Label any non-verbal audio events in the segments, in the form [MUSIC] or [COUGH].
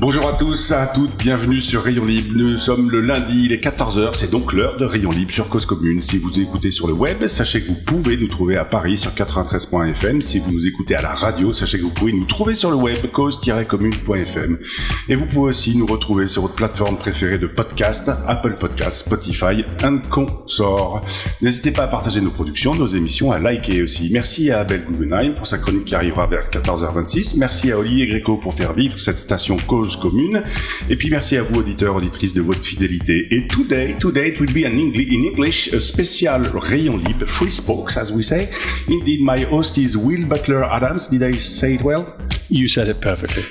Bonjour à tous, à toutes, bienvenue sur Rayon Libre. Nous sommes le lundi, il est 14h, c'est donc l'heure de Rayon Libre sur Cause Commune. Si vous écoutez sur le web, sachez que vous pouvez nous trouver à Paris sur 93.fm. Si vous nous écoutez à la radio, sachez que vous pouvez nous trouver sur le web cause-commune.fm. Et vous pouvez aussi nous retrouver sur votre plateforme préférée de podcast, Apple Podcast, Spotify, un consort. N'hésitez pas à partager nos productions, nos émissions, à liker aussi. Merci à Abel Guggenheim pour sa chronique qui arrivera vers 14h26. Merci à Olivier Gréco pour faire vivre cette station Cause Commune. Et puis merci à vous auditeurs, auditrices de votre fidélité. Et today, today it will be an English, in English, a special rayon libre, free spokes as we say. Indeed, my host is Will Butler Adams. Did I say it well? You said it perfectly.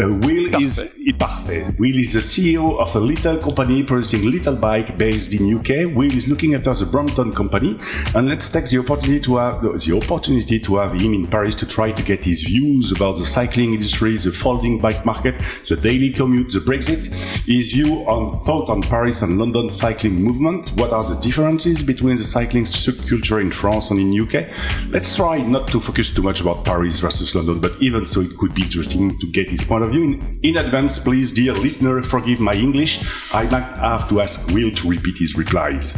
Uh, Will is parfait. Will is the CEO of a little company producing little bike based in UK. Will is looking after the Brompton company, and let's take the opportunity to have the opportunity to have him in Paris to try to get his views about the cycling industry, the folding bike market, the daily commute, the Brexit, his view on thought on Paris and London cycling movement. What are the differences between the cycling subculture in France and in UK? Let's try not to focus too much about Paris versus London, but even so, it could be interesting to get his point of view. In, in advance, please, dear listener, forgive my English. I might have to ask Will to repeat his replies.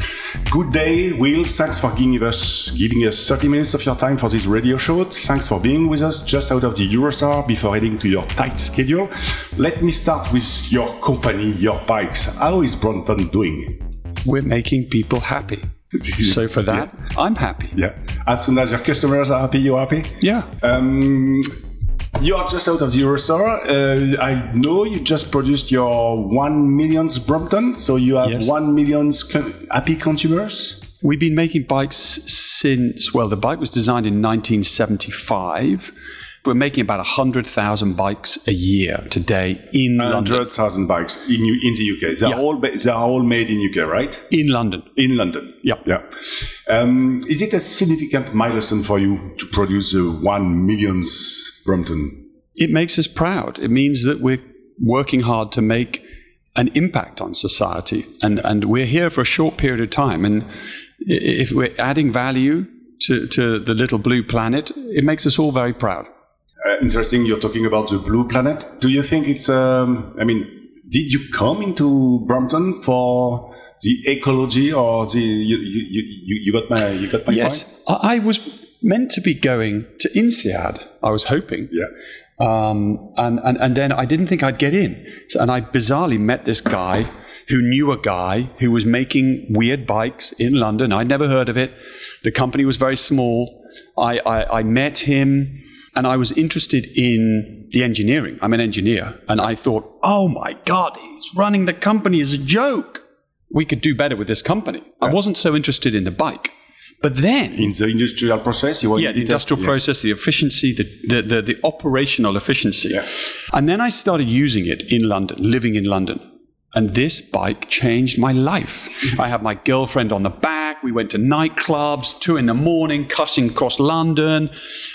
Good day, Will. Thanks for giving us giving us 30 minutes of your time for this radio show. Thanks for being with us just out of the Eurostar before heading to your tight schedule. Let me start with your company, your bikes. How is Brompton doing? We're making people happy. [LAUGHS] So for that, I'm happy. Yeah. As soon as your customers are happy, you're happy? Yeah. Um, you are just out of the Eurostar. Uh, I know you just produced your one millionth Brompton, so you have Yes. one millionth happy consumers. We've been making bikes since, well, the bike was designed in 1975. We're making about 100,000 bikes a year today in London. Hundred thousand bikes in in the UK. They're Yeah. all they're all made in UK, right? In London. In London. Yeah. Yeah. Um, is it a significant milestone for you to produce a one millionth Brompton? It makes us proud. It means that we're working hard to make an impact on society. And, and we're here for a short period of time. And if we're adding value to, to the little blue planet, it makes us all very proud. Uh, interesting. You're talking about the blue planet. Do you think it's? Um, I mean, did you come into Brompton for the ecology, or the you you, you, you got my you got my? Yes, I, I was meant to be going to INSEAD. I was hoping. Yeah. Um, and, and, and then I didn't think I'd get in. So, and I bizarrely met this guy who knew a guy who was making weird bikes in London. I'd never heard of it. The company was very small. I, I, I met him and I was interested in the engineering. I'm an engineer. And I thought, oh my God, he's running the company as a joke. We could do better with this company. I wasn't so interested in the bike. But then In the industrial process, you want yeah, the industrial process, the efficiency, the, the, the, the operational efficiency. Yeah. And then I started using it in London, living in London. And this bike changed my life. I had my girlfriend on the back. We went to nightclubs, two in the morning, cutting across London.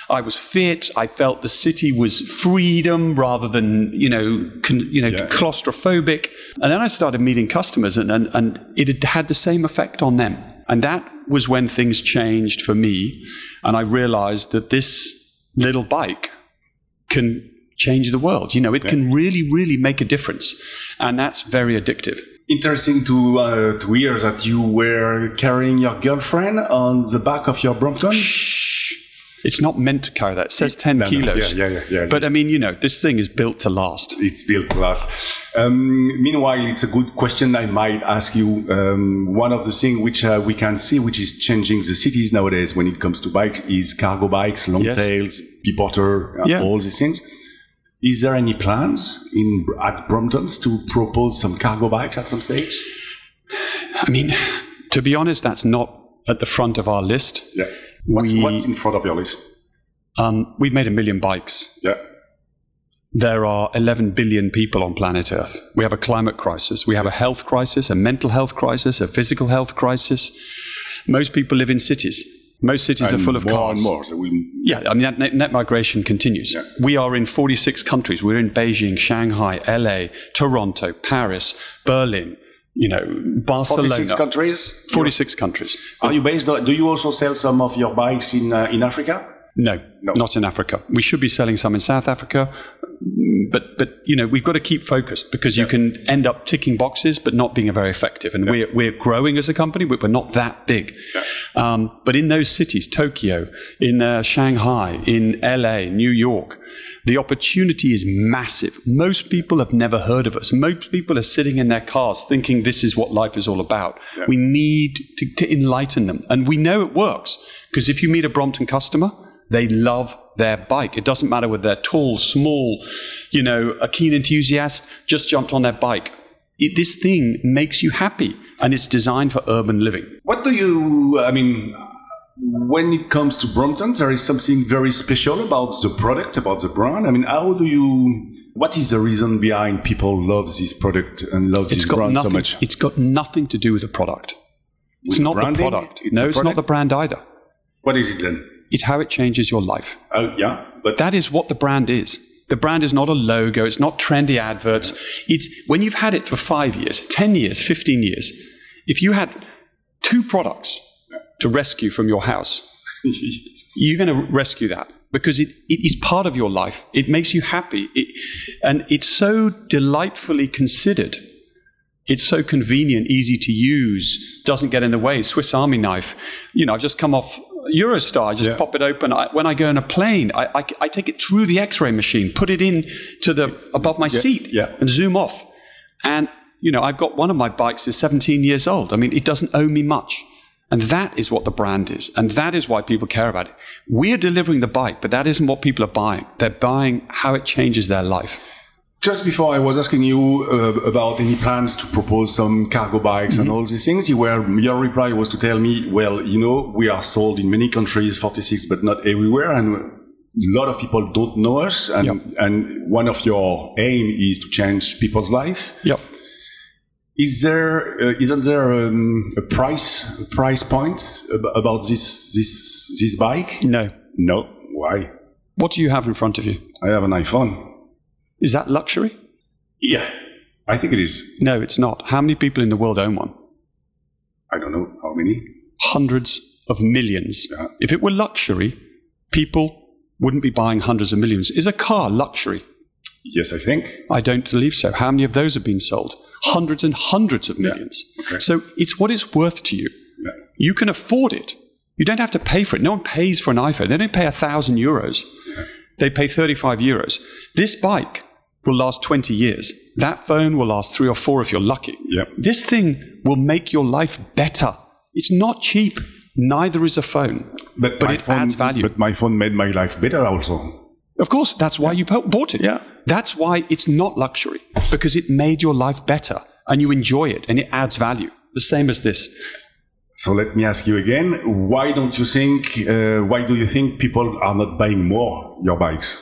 I was fit. I felt the city was freedom rather than, you know, con, you know, Yeah. claustrophobic. And then I started meeting customers and, and, and it had had the same effect on them. And that was when things changed for me. And I realized that this little bike can change the world. You know, it can really, really make a difference. And that's very addictive. Interesting to uh, to hear that you were carrying your girlfriend on the back of your Brompton. It's not meant to carry that. It says 10 no, no. kilos. Yeah, yeah, yeah, yeah. But I mean, you know, this thing is built to last. It's built class. Um, meanwhile, it's a good question I might ask you. Um, one of the things which uh, we can see, which is changing the cities nowadays when it comes to bikes, is cargo bikes, long Yes. tails, B-Porter, uh, Yeah. all these things. Is there any plans in at Bromptons to propose some cargo bikes at some stage? I mean, to be honest, that's not at the front of our list. Yeah. What's, We- what's in front of your list? Um, we've made a million bikes. Yeah. There are 11 billion people on planet Earth. We have a climate crisis. We have a health crisis, a mental health crisis, a physical health crisis. Most people live in cities. Most cities And are full of more cars. and more. So Yeah, I mean, that net, net migration continues. Yeah. We are in 46 countries. We're in Beijing, Shanghai, LA, Toronto, Paris, Berlin, you know, Barcelona. 46 countries. 46 countries. Are you based? Do you also sell some of your bikes in uh, in Africa? No, No. not in Africa. We should be selling some in South Africa, but but you know we've got to keep focused because you can end up ticking boxes but not being very effective. And we're we're growing as a company, but we're not that big. Um, but in those cities, Tokyo, in uh, Shanghai, in LA, New York. The opportunity is massive. Most people have never heard of us. Most people are sitting in their cars thinking this is what life is all about. We need to, to enlighten them. And we know it works because if you meet a Brompton customer, they love their bike. It doesn't matter whether they're tall, small, you know, a keen enthusiast, just jumped on their bike. It, this thing makes you happy and it's designed for urban living. What do you? I mean, when it comes to Brompton, there is something very special about the product, about the brand. I mean, how do you? What is the reason behind people love this product and love It's this got brand nothing. so much? It's got nothing to do with the product. It's not branding? the product. It's no, it's not the brand either. What is it then? It's how it changes your life. Oh, yeah, but That is what the brand is. The brand is not a logo. It's not trendy adverts. It's when you've had it for five years, 10 years, 15 years. If you had two products to rescue from your house, [LAUGHS] you're going to rescue that because it, it is part of your life. It makes you happy. It, and it's so delightfully considered. It's so convenient, easy to use, doesn't get in the way. Swiss Army knife. You know, I've just come off Eurostar. I just Yeah. pop it open. I, when I go on a plane, I, I, I take it through the X-ray machine, put it in to the above my seat, yeah. and zoom off. And you know, I've got one of my bikes is 17 years old. I mean, it doesn't owe me much. And that is what the brand is. And that is why people care about it. We're delivering the bike, but that isn't what people are buying. They're buying how it changes their life. Just before I was asking you uh, about any plans to propose some cargo bikes and all these things, you were, your reply was to tell me, well, you know, we are sold in many countries, 46, but not everywhere. And a lot of people don't know us. And, and one of your aim is to change people's life. Yep. Is there, uh, isn't there um, a price, a price point ab- about this, this, this bike? No. No. Why? What do you have in front of you? I have an iPhone. Is that luxury? Yeah. I think it is. No, it's not. How many people in the world own one? I don't know how many. Hundreds of millions. Yeah. If it were luxury, people wouldn't be buying hundreds of millions. Is a car luxury? Yes, I think. I don't believe so. How many of those have been sold? Hundreds and hundreds of millions. Okay. So it's what it's worth to you. Yeah. You can afford it. You don't have to pay for it. No one pays for an iPhone. They don't pay a thousand euros. They pay 35 euros. This bike will last 20 years. That phone will last three or four if you're lucky. Yep. This thing will make your life better. It's not cheap. Neither is a phone. But, my it phone, adds value. But my phone made my life better also. Of course, that's why you bought it. Yeah. That's why it's not luxury, because it made your life better and you enjoy it and it adds value. The same as this. So let me ask you again: Why don't you think? Uh, why do you think people are not buying more your bikes?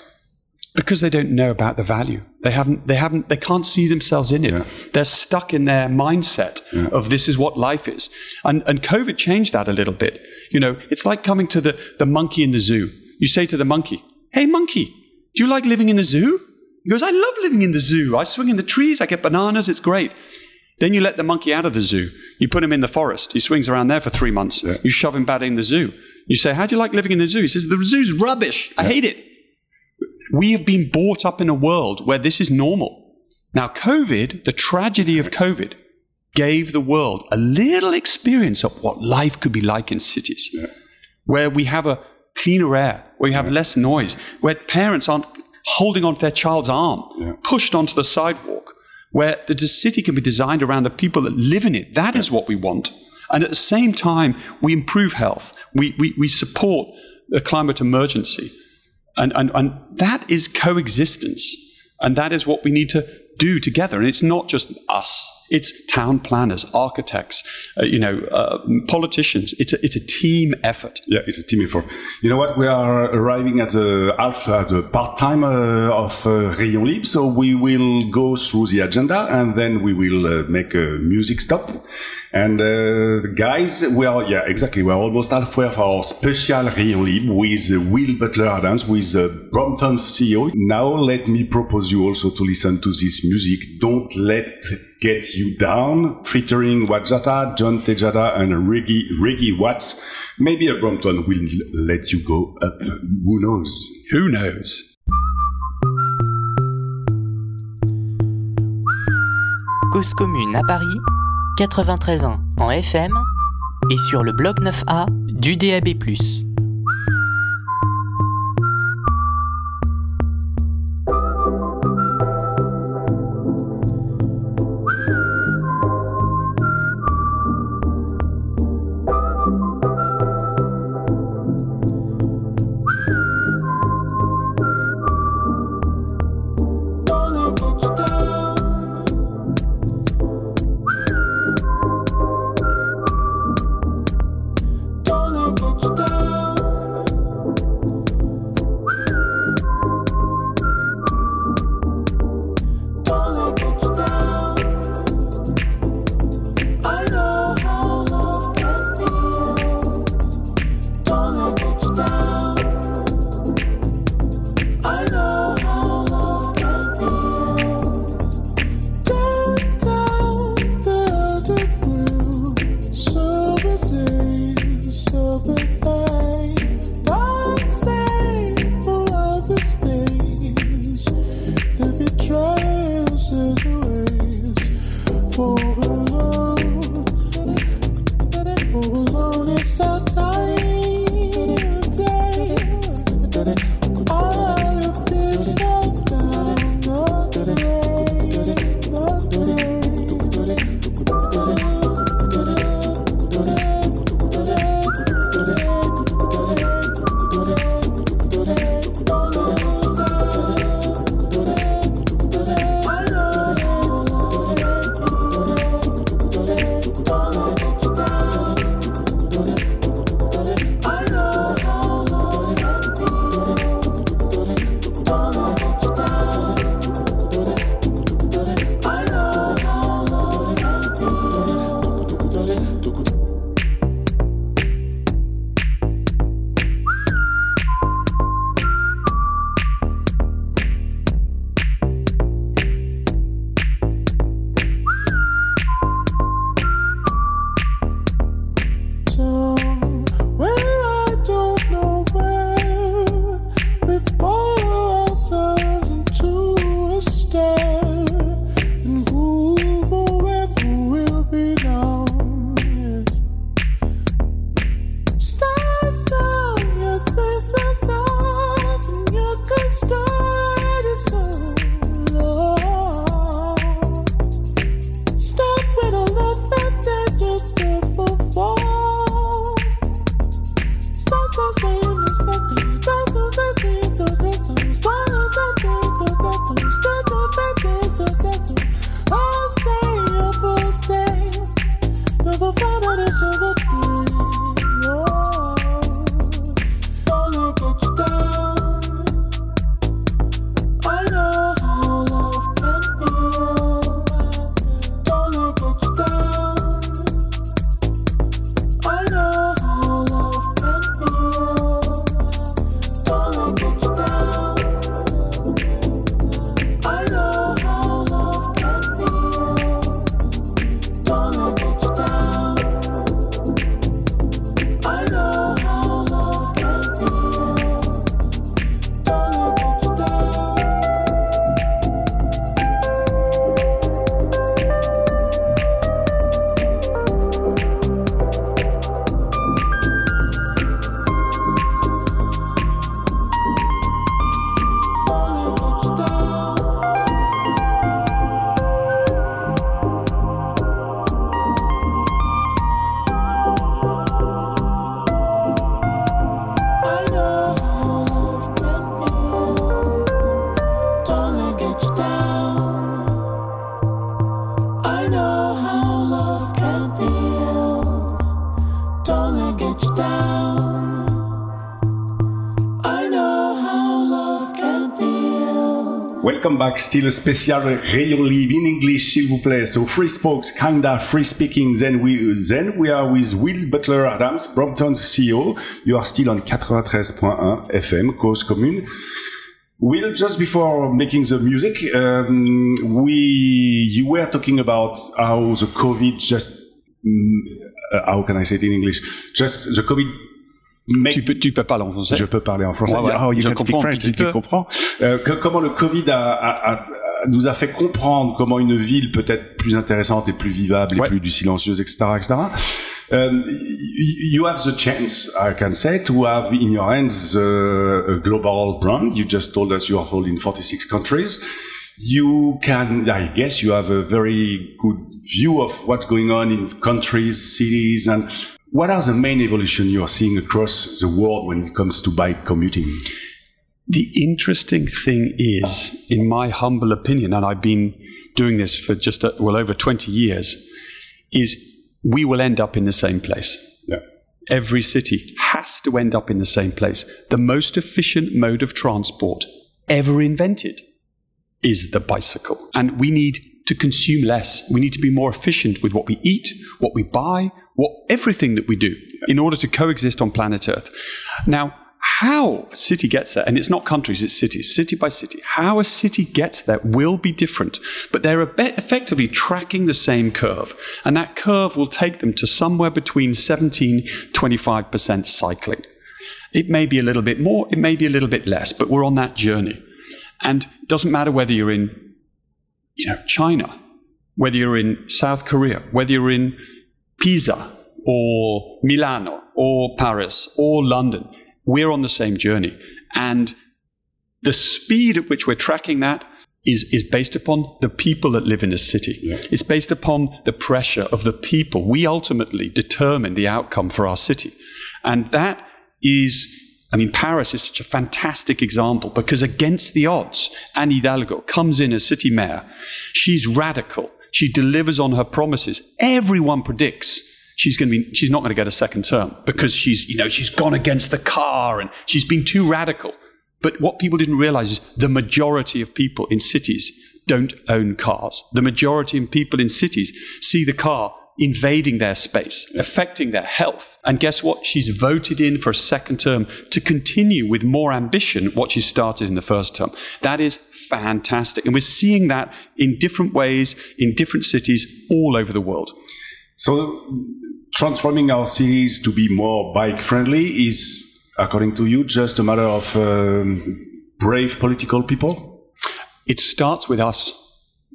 Because they don't know about the value. They haven't, they haven't, they can't see themselves in it. Yeah. They're stuck in their mindset of this is what life is. And, and COVID changed that a little bit. You know, it's like coming to the, the monkey in the zoo. You say to the monkey, Hey, monkey, do you like living in the zoo? He goes, I love living in the zoo. I swing in the trees. I get bananas. It's great. Then you let the monkey out of the zoo. You put him in the forest. He swings around there for three months. You shove him back in the zoo. You say, How do you like living in the zoo? He says, The zoo's rubbish. I hate it. We have been brought up in a world where this is normal. Now, COVID, the tragedy of COVID, gave the world a little experience of what life could be like in cities, where we have a cleaner air, where you have less noise, where parents aren't holding onto their child's arm, pushed onto the sidewalk, where the city can be designed around the people that live in it. That is what we want. And at the same time, we improve health, we, we, we support the climate emergency. And, and, and that is coexistence. And that is what we need to do together. And it's not just us, It's town planners, architects, uh, you know, uh, politicians. It's a, it's a team effort. Yeah, it's a team effort. You know what? We are arriving at the half, at the part time uh, of uh, Rayon Libre, so we will go through the agenda and then we will uh, make a music stop. And uh, guys, well, yeah exactly. We're almost halfway of our special Rayon Libre with Will Butler Adams, with uh, Brompton CEO. Now let me propose you also to listen to this music. Don't let get you down, featuring Wajatta, John Tejada, and Reggie Reggie Watts. Maybe a Brompton will let you go up. Who knows? Who knows? Cause commune à Paris 93 ans en FM et sur le bloc 9A du DAB+. Welcome back. Still a special Rayon Live in English, s'il vous plaît. So free spokes, kinda free speaking. Then we, then we are with Will Butler Adams, Brompton's CEO. You are still on 93.1 FM, Cause Commune. Will, just before making the music, um, we, you were talking about how the COVID just, uh, how can I say it in English? Just the COVID Tu peux, tu peux parler en français je peux parler en français. Ouais, ouais. Oh, you Je can speak French, tu peu. comprends. Euh, que- comment le Covid a, a- a- nous a fait comprendre comment une ville peut être plus intéressante et plus vivable et plus du silencieuse, etc., etc. Um, y- you have the chance, I can say, to have in your hands uh, a global brand. You just told us you are sold in 46 countries. You can, I guess, you have a very good view of what's going on in countries, cities, and what are the main evolution you are seeing across the world when it comes to bike commuting? The interesting thing is, in my humble opinion, and I've been doing this for just uh well over 20 years, is we will end up in the same place. Yeah. Every city has to end up in the same place. The most efficient mode of transport ever invented is the bicycle. And we need to consume less. We need to be more efficient with what we eat, what we buy, what everything that we do in order to coexist on planet Earth. Now, how a city gets there, and it's not countries, it's cities, city by city, how a city gets there will be different, but they're effectively tracking the same curve. And that curve will take them to somewhere between 17, 25% cycling. It may be a little bit more, it may be a little bit less, but we're on that journey. And it doesn't matter whether you're in you know, China, whether you're in South Korea, whether you're in Pisa or Milano or Paris or London, we're on the same journey. And the speed at which we're tracking that is, is based upon the people that live in the city. It's based upon the pressure of the people. We ultimately determine the outcome for our city. And that is, I mean, Paris is such a fantastic example because against the odds, Anne Hidalgo comes in as city mayor. She's radical. She delivers on her promises. Everyone predicts she's going to be she's not going to get a second term because she's you know she's gone against the car and she's been too radical. But what people didn't realize is the majority of people in cities don't own cars. The majority of people in cities see the car invading their space affecting their health. And guess what? She's voted in for a second term to continue with more ambition what she started in the first term. That is fantastic and we're seeing that in different ways in different cities all over the world So transforming our cities to be more bike friendly is, according to you, just a matter of um, brave political people. it starts with us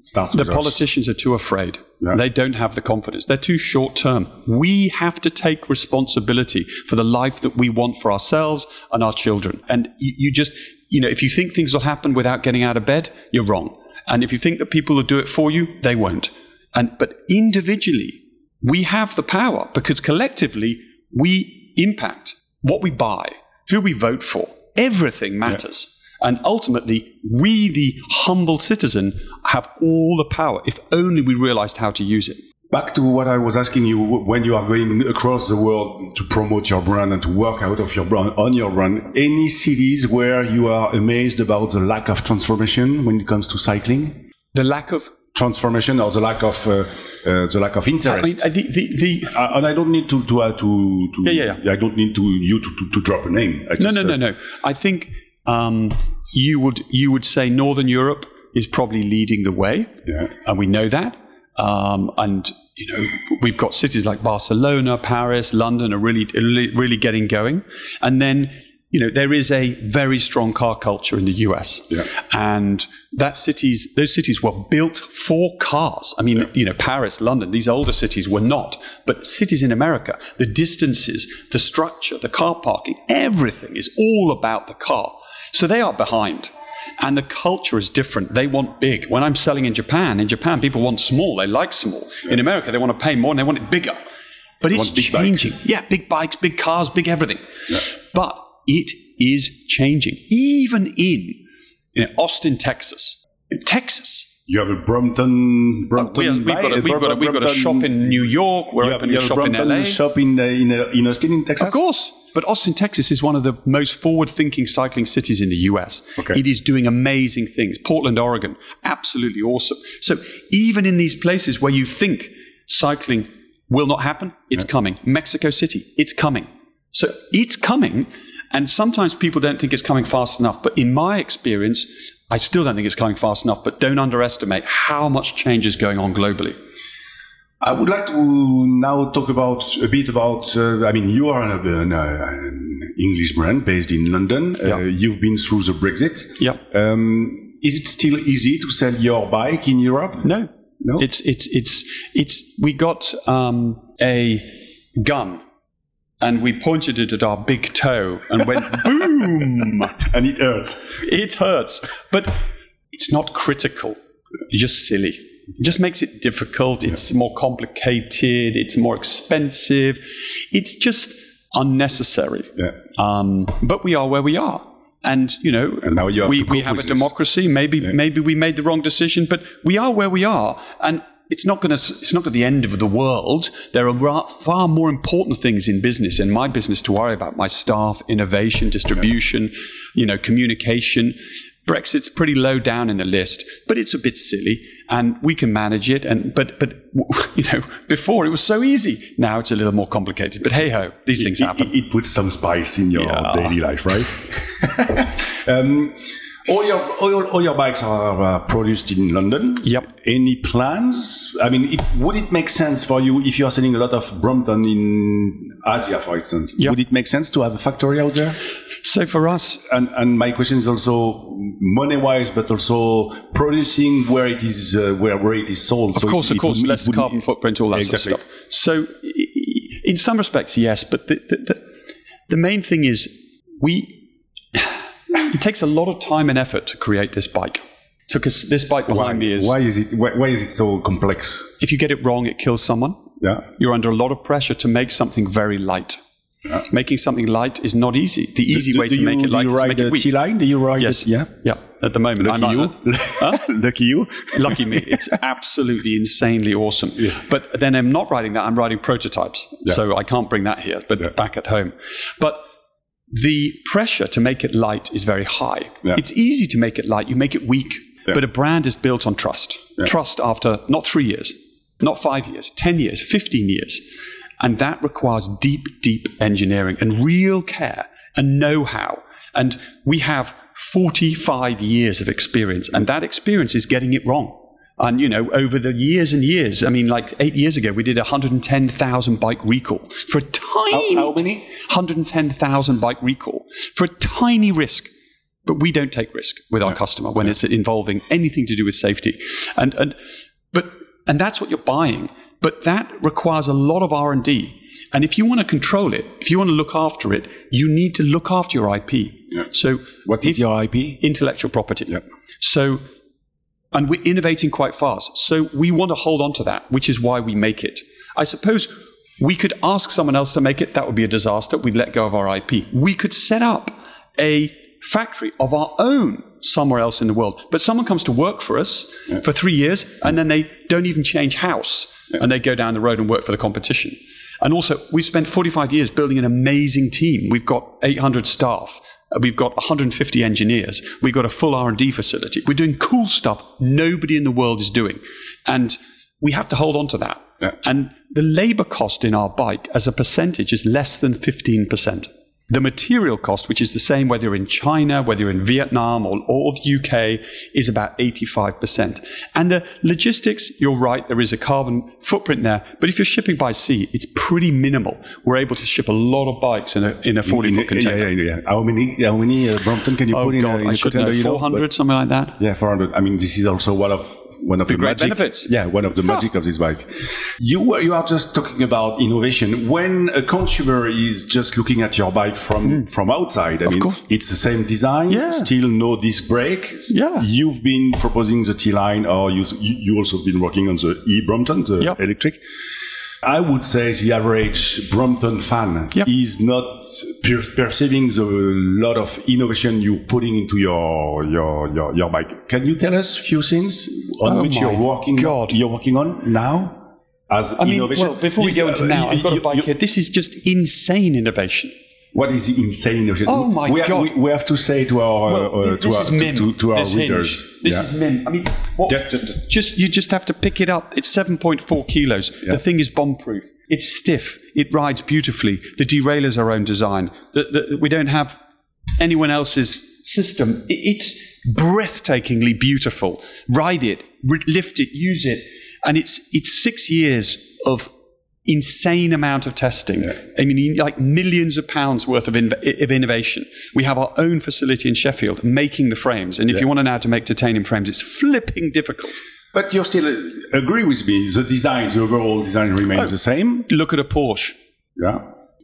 starts The us. politicians are too afraid. Yeah. They don't have the confidence. They're too short term. We have to take responsibility for the life that we want for ourselves and our children. And you, you just, you know, if you think things will happen without getting out of bed, you're wrong. And if you think that people will do it for you, they won't. And but individually, we have the power because collectively we impact what we buy, who we vote for. Everything matters. And ultimately, we, the humble citizen, have all the power if only we realized how to use it. Back to what I was asking you when you are going across the world to promote your brand and to work out of your brand on your brand. Any cities where you are amazed about the lack of transformation when it comes to cycling? The lack of. Transformation or the lack of uh, uh, the lack of I mean, interest. the, the, the, Uh, and I don't need to to uh, to, to Yeah, yeah, yeah. I don't need to you to, to, to drop a name. I no, just, no, no, uh, no. I think um, you would you would say Northern Europe is probably leading the way, Yeah. and we know that. Um, and you know, we've got cities like Barcelona, Paris, London are really, really, getting going. And then, you know, there is a very strong car culture in the US, Yeah. and that cities, those cities were built for cars. I mean, you know, Paris, London, these older cities were not, but cities in America, the distances, the structure, the car parking, everything is all about the car. So they are behind. And the culture is different. They want big. When I'm selling in Japan, in Japan, people want small. They like small. In America, they want to pay more and they want it bigger. But it's want big bikes. changing. Yeah, big bikes, big cars, big everything. But it is changing. Even in, in Austin, Texas. In Texas. You have a Brompton. Brompton We have, we've, got a, we've, got a, we've got a shop in New York. We're you have, opening you a have shop in LA. shop in uh, in, uh, in Austin, in Texas. Of course. But Austin, Texas is one of the most forward thinking cycling cities in the US. Okay. It is doing amazing things. Portland, Oregon, absolutely awesome. So even in these places where you think cycling will not happen, it's coming. Mexico City, it's coming. So it's coming. And sometimes people don't think it's coming fast enough. But in my experience, I still don't think it's coming fast enough. But don't underestimate how much change is going on globally. I would like to now talk about a bit about. Uh, I mean, you are an, an, uh, an English brand based in London. Uh, Yeah. you've been through the Brexit. Yeah. Um, is it still easy to sell your bike in Europe? No, No? It's it's it's it's. We got um, a gun, and we pointed it at our big toe and went [LAUGHS] boom. And it hurts. It hurts, but it's not critical. It's just silly. It just makes it difficult. It's more complicated. It's more expensive. It's just unnecessary. Yeah. Um, but we are where we are. And you know, And now you have we, we have a this. democracy. Maybe maybe we made the wrong decision, but we are where we are, and it's not going to. It's not the end of the world. There are far more important things in business, in my business, to worry about: my staff, innovation, distribution, you know, communication. Brexit's pretty low down in the list, but it's a bit silly, and we can manage it. And but but [LAUGHS] you know, before it was so easy. Now it's a little more complicated. But hey ho, these things happen. it, it puts some spice in your Yeah. daily life, right? [LAUGHS] um, all your all, all your bikes are uh, produced in London. Yep. Any plans? I mean, it, would it make sense for you if you are selling a lot of Brompton in Asia, for instance? Yep. Would it make sense to have a factory out there? So for us, And, and my question is also money-wise, but also producing where it is uh, where, where it is sold. Of course, of course, less carbon footprint, all that Exactly. sort of stuff. So, in some respects, yes, but the, the, the, the main thing is we. It takes a lot of time and effort to create this bike. So, because this bike behind Why, me is, why is it why, why is it so complex? if you get it wrong, it kills someone. Yeah. You're under a lot of pressure to make something very light. Making something light is not easy. The easy Do- way do to you, make it light is to make it weak. T line? Do you ride? Yes. Yeah. Yeah. At the moment, Lucky I'm you. Huh? [LAUGHS] Lucky you. Lucky me. [LAUGHS] It's absolutely insanely awesome. Yeah. But then I'm not writing that, I'm writing prototypes. yeah. So I can't bring that here, but back at home. But the pressure to make it light is very high. Yeah. It's easy to make it light, you make it weak. But a brand is built on trust. Trust after not three years, not five years, 10 years, 15 years. And that requires deep, deep engineering and real care and know how. And we have 45 years of experience, and that experience is getting it wrong. And, you know, over the years and years, I mean, like eight years ago, we did 110,000 bike recall for a tiny, how many? 110,000 bike recall for a tiny risk. But we don't take risk with our customer when it's involving anything to do with safety. And, and, but, and that's what you're buying. But that requires a lot of R&D. And if you want to control it, if you want to look after it, you need to look after your IP. Yeah. So What is your IP? intellectual property. So, and we're innovating quite fast. So we want to hold on to that, which is why we make it. I suppose we could ask someone else to make it. That would be a disaster. We'd let go of our IP. We could set up a factory of our own somewhere else in the world. But someone comes to work for us for three years and then they don't even change house and they go down the road and work for the competition. And also, we've spent 45 years building an amazing team. We've got 800 staff. Uh, We've got 150 engineers. We've got a full R&D facility. We're doing cool stuff nobody in the world is doing. And we have to hold on to that. Yeah. And the labor cost in our bike as a percentage is less than 15%. The material cost, which is the same whether you're in China, whether you're in Vietnam or, or the UK, is about 85%. And the logistics, you're right, there is a carbon footprint there. But if you're shipping by sea, it's pretty minimal. We're able to ship a lot of bikes in a, in a 40 foot container. Yeah, yeah, yeah. How many? How many uh, Brompton can you Oh, put in, a, in I a should container? know, you know? 400, something like that. Yeah, 400. I mean, this is also one of one of the, great magic, benefits. Yeah, one of the magic of this bike. You were- you are just talking about innovation. When a consumer is just looking at your bike from from outside, I mean, Hmm. course. it's the same design, Yeah. still no disc brake. Yeah. you've been proposing the T line, or you you you also been working on the E Brompton, the Yep. electric. I would say the average Brompton fan Yep. is not per- perceiving the lot of innovation you're putting into your, your your your bike. Can you tell us a few things on Oh which you're working God. you're working on now as I mean, innovation? well, before we You- go into now, you- I've got a bike you- here. This is just insane innovation. What is insane? Oh my we, God. We, we have to say to our Well, uh, to our to, to our readers. Hinge. This Yeah. is Mim. I mean, what, Just- just- just- you just have to pick it up. It's 7.4 kilos. The thing is bomb-proof. It's stiff. It rides beautifully. The derailers are our own design. The, the, we don't have anyone else's system. I- It's breathtakingly beautiful. Ride it, lift it, use it, and it's it's six years of insane amount of testing. I mean, like millions of pounds worth of, inv- of innovation. We have our own facility in Sheffield making the frames, and if you want to now to make titanium frames, it's flipping difficult. But you still uh, agree with me. The design, the overall design remains the same. Look at a Porsche. Yeah.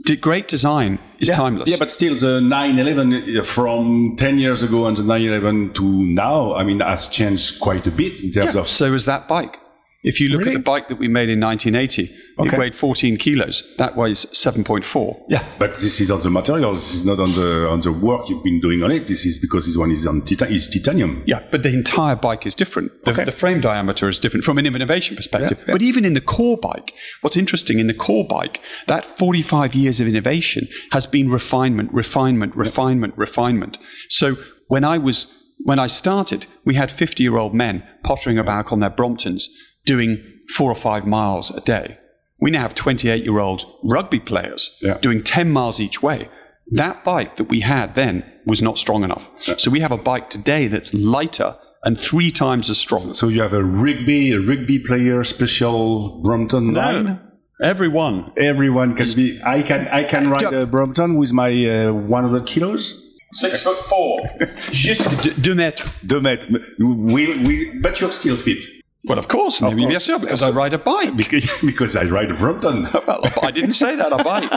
D- Great design is yeah. timeless. Yeah, but still, the 911 uh, from 10 years ago and the 911 to now, I mean, has changed quite a bit in terms Yeah, of. so is that bike. If you look Really? at the bike that we made in 1980, Okay. it weighed 14 kilos. That weighs 7.4. Yeah, but this is on the material. This is not on the on the work you've been doing on it. This is because this one is on tita- is titanium. Yeah, but the entire bike is different. The, Okay. the frame diameter is different from an innovation perspective. Yeah, yeah. But even in the core bike, what's interesting in the core bike, that 45 years of innovation has been refinement, refinement, refinement, refinement. So when I was when I started, we had 50 year old men pottering about on their Bromptons doing four or five miles a day. We now have 28 year old rugby players Yeah. doing 10 miles each way. That bike that we had then was not strong enough. So we have a bike today that's lighter and three times as strong. So you have a rugby a rugby player special Brompton line. Everyone. Everyone can be. I can I can ride a Brompton with my uh, 100 kilos. Six foot four. Just de, deux mètres. Deux mètres. We, we, but you're still fit Well, of course, maybe course. bien sûr, because I ride a bike. because, [LAUGHS] because I ride a Brompton. [LAUGHS] Well, I didn't say that, a bike.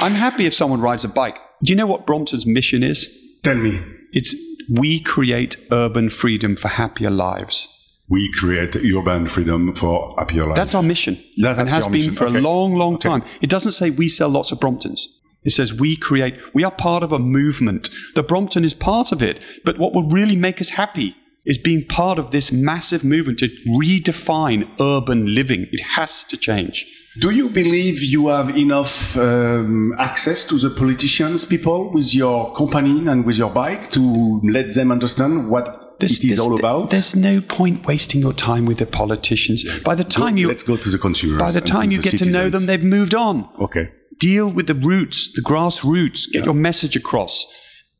I'm happy if someone rides a bike. Do you know what Brompton's mission is? Tell me, It's we create urban freedom for happier lives. we create urban freedom for happier lives. That's our mission. That- and has been mission. for Okay. a long, long time. It doesn't say we sell lots of Bromptons. It says we create, we are part of a movement. The Brompton is part of it. But what will really make us happy is being part of this massive movement to redefine urban living. It has to change. Do you believe you have enough um, access to the politicians, people, with your company and with your bike to let them understand what it is all about? There's no point wasting your time with the politicians. By the time you, Let's go to the consumers. by the time you the get to know them, they've moved on. Okay. deal with the roots, the grassroots, get your message across.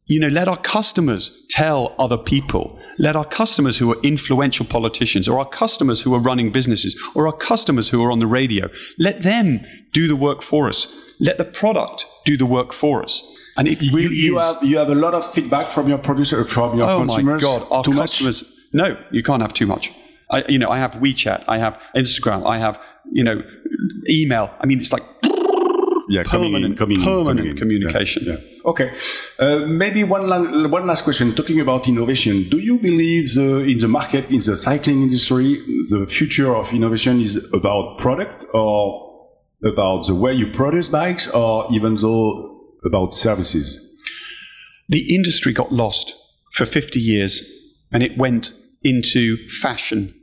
You know, let our customers tell other people. Let our customers who are influential politicians or our customers who are running businesses or our customers who are on the radio, let them do the work for us. Let the product do the work for us. And it really You, you is. have you have a lot of feedback from your producer, from your oh consumers. my God, our Too much? No, you can't have too much. I, you know, I have WeChat, I have Instagram, I have, you know, email. I mean, it's like yeah, coming in, permanent- coming in, permanent in. communication. Yeah, yeah. Okay. Uh, maybe one, la- one last question. Talking about innovation, do you believe the, in the market, in the cycling industry, the future of innovation is about product or about the way you produce bikes or even though about services? the industry got lost for 50 years and it went into fashion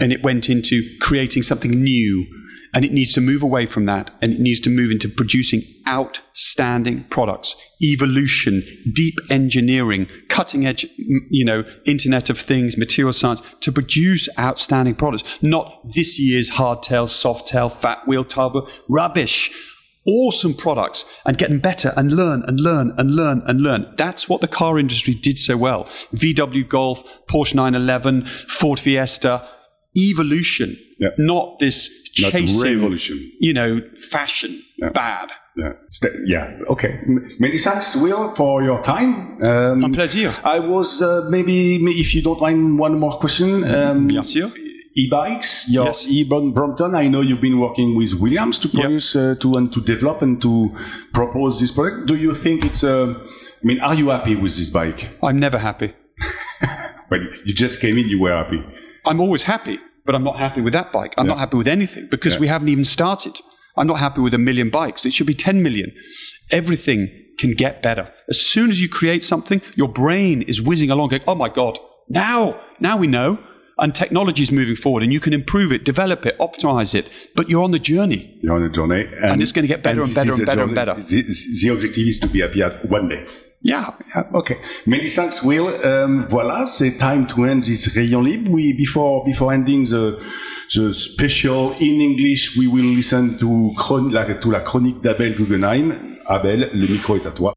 and it went into creating something new and it needs to move away from that and it needs to move into producing outstanding products evolution deep engineering cutting edge you know internet of things material science to produce outstanding products not this year's hardtail softtail fat wheel turbo rubbish awesome products and get them better and learn and learn and learn and learn. That's what the car industry did so well. VW Golf, Porsche 911, Ford Fiesta, evolution, Yeah. not this Not chasing, revolution. you know, fashion, bad. Yeah. Yeah. Okay. M- Many thanks, Will, for your time. Um, Un plaisir. I was uh, maybe, if you don't mind, one more question. Um, Bien sûr. e-bikes, your Yes. e-Bron Brompton. I know you've been working with Williams to Yeah. produce, uh, to and to develop and to propose this product. Do you think it's? Uh, I mean, are you happy with this bike? I'm never happy. [LAUGHS] When you just came in, you were happy. I'm always happy, but I'm not happy with that bike. I'm Yeah. not happy with anything because Yeah. we haven't even started. I'm not happy with a million bikes. It should be 10 million. Everything can get better. As soon as you create something, your brain is whizzing along going, oh my God, now, now we know. and technology is moving forward and you can improve it, develop it, optimize it, but you're on the journey. You're on a journey. And it's gonna get better and this better and better and better. The, the objective is to be happy at one day. Yeah. Yeah, okay. Many thanks, Will. Um, voilà, c'est time to end this Rayon Libre. We, before, before ending the, the special in English, we will listen to, chron la, to la chronique d'Abel Guggenheim. Abel, le micro est à toi.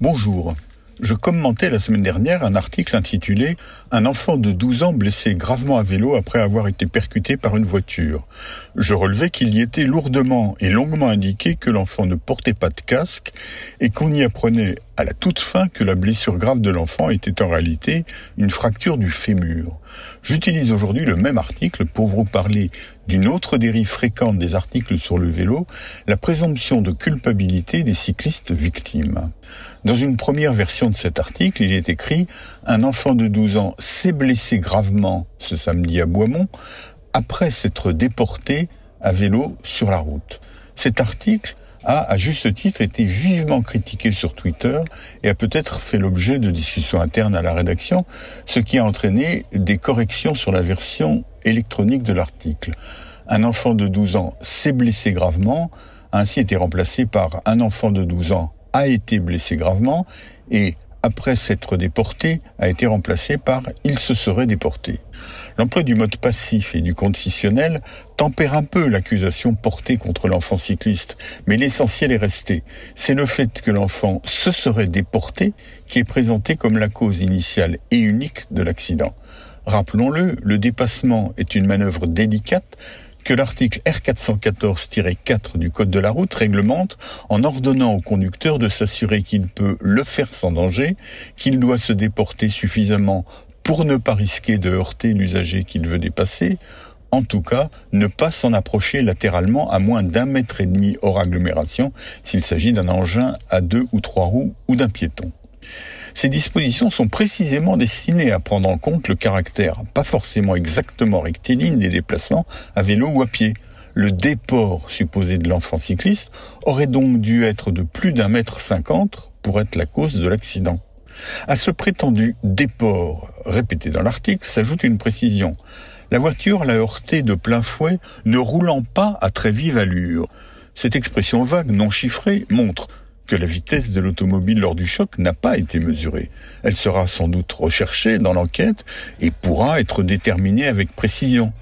Bonjour. Je commentais la semaine dernière un article intitulé Un enfant de 12 ans blessé gravement à vélo après avoir été percuté par une voiture. Je relevais qu'il y était lourdement et longuement indiqué que l'enfant ne portait pas de casque et qu'on y apprenait à la toute fin que la blessure grave de l'enfant était en réalité une fracture du fémur. J'utilise aujourd'hui le même article pour vous parler d'une autre dérive fréquente des articles sur le vélo, la présomption de culpabilité des cyclistes victimes. Dans une première version de cet article, il est écrit Un enfant de 12 ans s'est blessé gravement ce samedi à Boismont après s'être déporté à vélo sur la route. Cet article a, à juste titre, été vivement critiqué sur Twitter et a peut-être fait l'objet de discussions internes à la rédaction, ce qui a entraîné des corrections sur la version électronique de l'article. Un enfant de 12 ans s'est blessé gravement, a ainsi été remplacé par un enfant de 12 ans a été blessé gravement et après s'être déporté, a été remplacé par il se serait déporté. L'emploi du mode passif et du conditionnel tempère un peu l'accusation portée contre l'enfant cycliste, mais l'essentiel est resté. C'est le fait que l'enfant se serait déporté qui est présenté comme la cause initiale et unique de l'accident. Rappelons-le, le dépassement est une manœuvre délicate que l'article R414-4 du Code de la route réglemente en ordonnant au conducteur de s'assurer qu'il peut le faire sans danger, qu'il doit se déporter suffisamment pour ne pas risquer de heurter l'usager qu'il veut dépasser, en tout cas, ne pas s'en approcher latéralement à moins d'un mètre et demi hors agglomération s'il s'agit d'un engin à deux ou trois roues ou d'un piéton. Ces dispositions sont précisément destinées à prendre en compte le caractère pas forcément exactement rectiligne des déplacements à vélo ou à pied. Le déport supposé de l'enfant cycliste aurait donc dû être de plus d'un mètre cinquante pour être la cause de l'accident. À ce prétendu déport répété dans l'article s'ajoute une précision. La voiture l'a heurté de plein fouet, ne roulant pas à très vive allure. Cette expression vague, non chiffrée, montre que la vitesse de l'automobile lors du choc n'a pas été mesurée. Elle sera sans doute recherchée dans l'enquête et pourra être déterminée avec précision.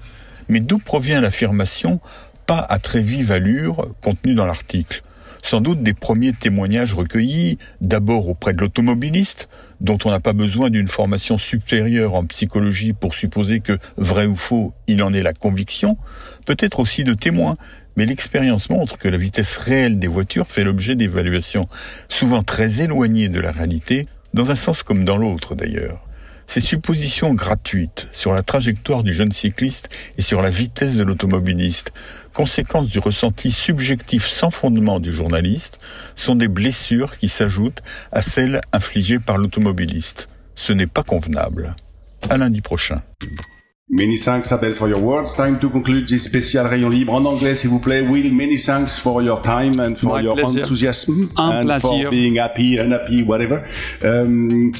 Mais d'où provient l'affirmation pas à très vive allure contenue dans l'article? Sans doute des premiers témoignages recueillis, d'abord auprès de l'automobiliste, dont on n'a pas besoin d'une formation supérieure en psychologie pour supposer que, vrai ou faux, il en est la conviction, peut-être aussi de témoins, mais l'expérience montre que la vitesse réelle des voitures fait l'objet d'évaluations souvent très éloignées de la réalité, dans un sens comme dans l'autre d'ailleurs. Ces suppositions gratuites sur la trajectoire du jeune cycliste et sur la vitesse de l'automobiliste, conséquence du ressenti subjectif sans fondement du journaliste, sont des blessures qui s'ajoutent à celles infligées par l'automobiliste. Ce n'est pas convenable. À lundi prochain. Many thanks, Abel, for your words. Time to conclude this special Rayon Libre en anglais, s'il vous plaît. Will, many thanks for your time and for My your pleasure. enthusiasm Un and plaisir. for being happy, unhappy, whatever. Um,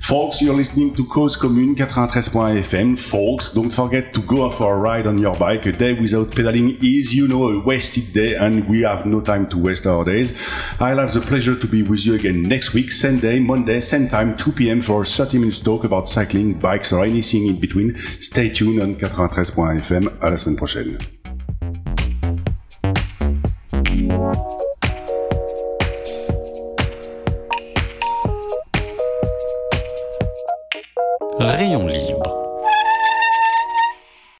folks, you're listening to Cause Commune 93.fm. Folks, don't forget to go for a ride on your bike. A day without pedaling is, you know, a wasted day, and we have no time to waste our days. I'll have the pleasure to be with you again next week, same day, Monday, same time, 2 p.m. for a 30 minutes talk about cycling, bikes, or anything in between. Stay tuned on 93.fm. À la semaine prochaine.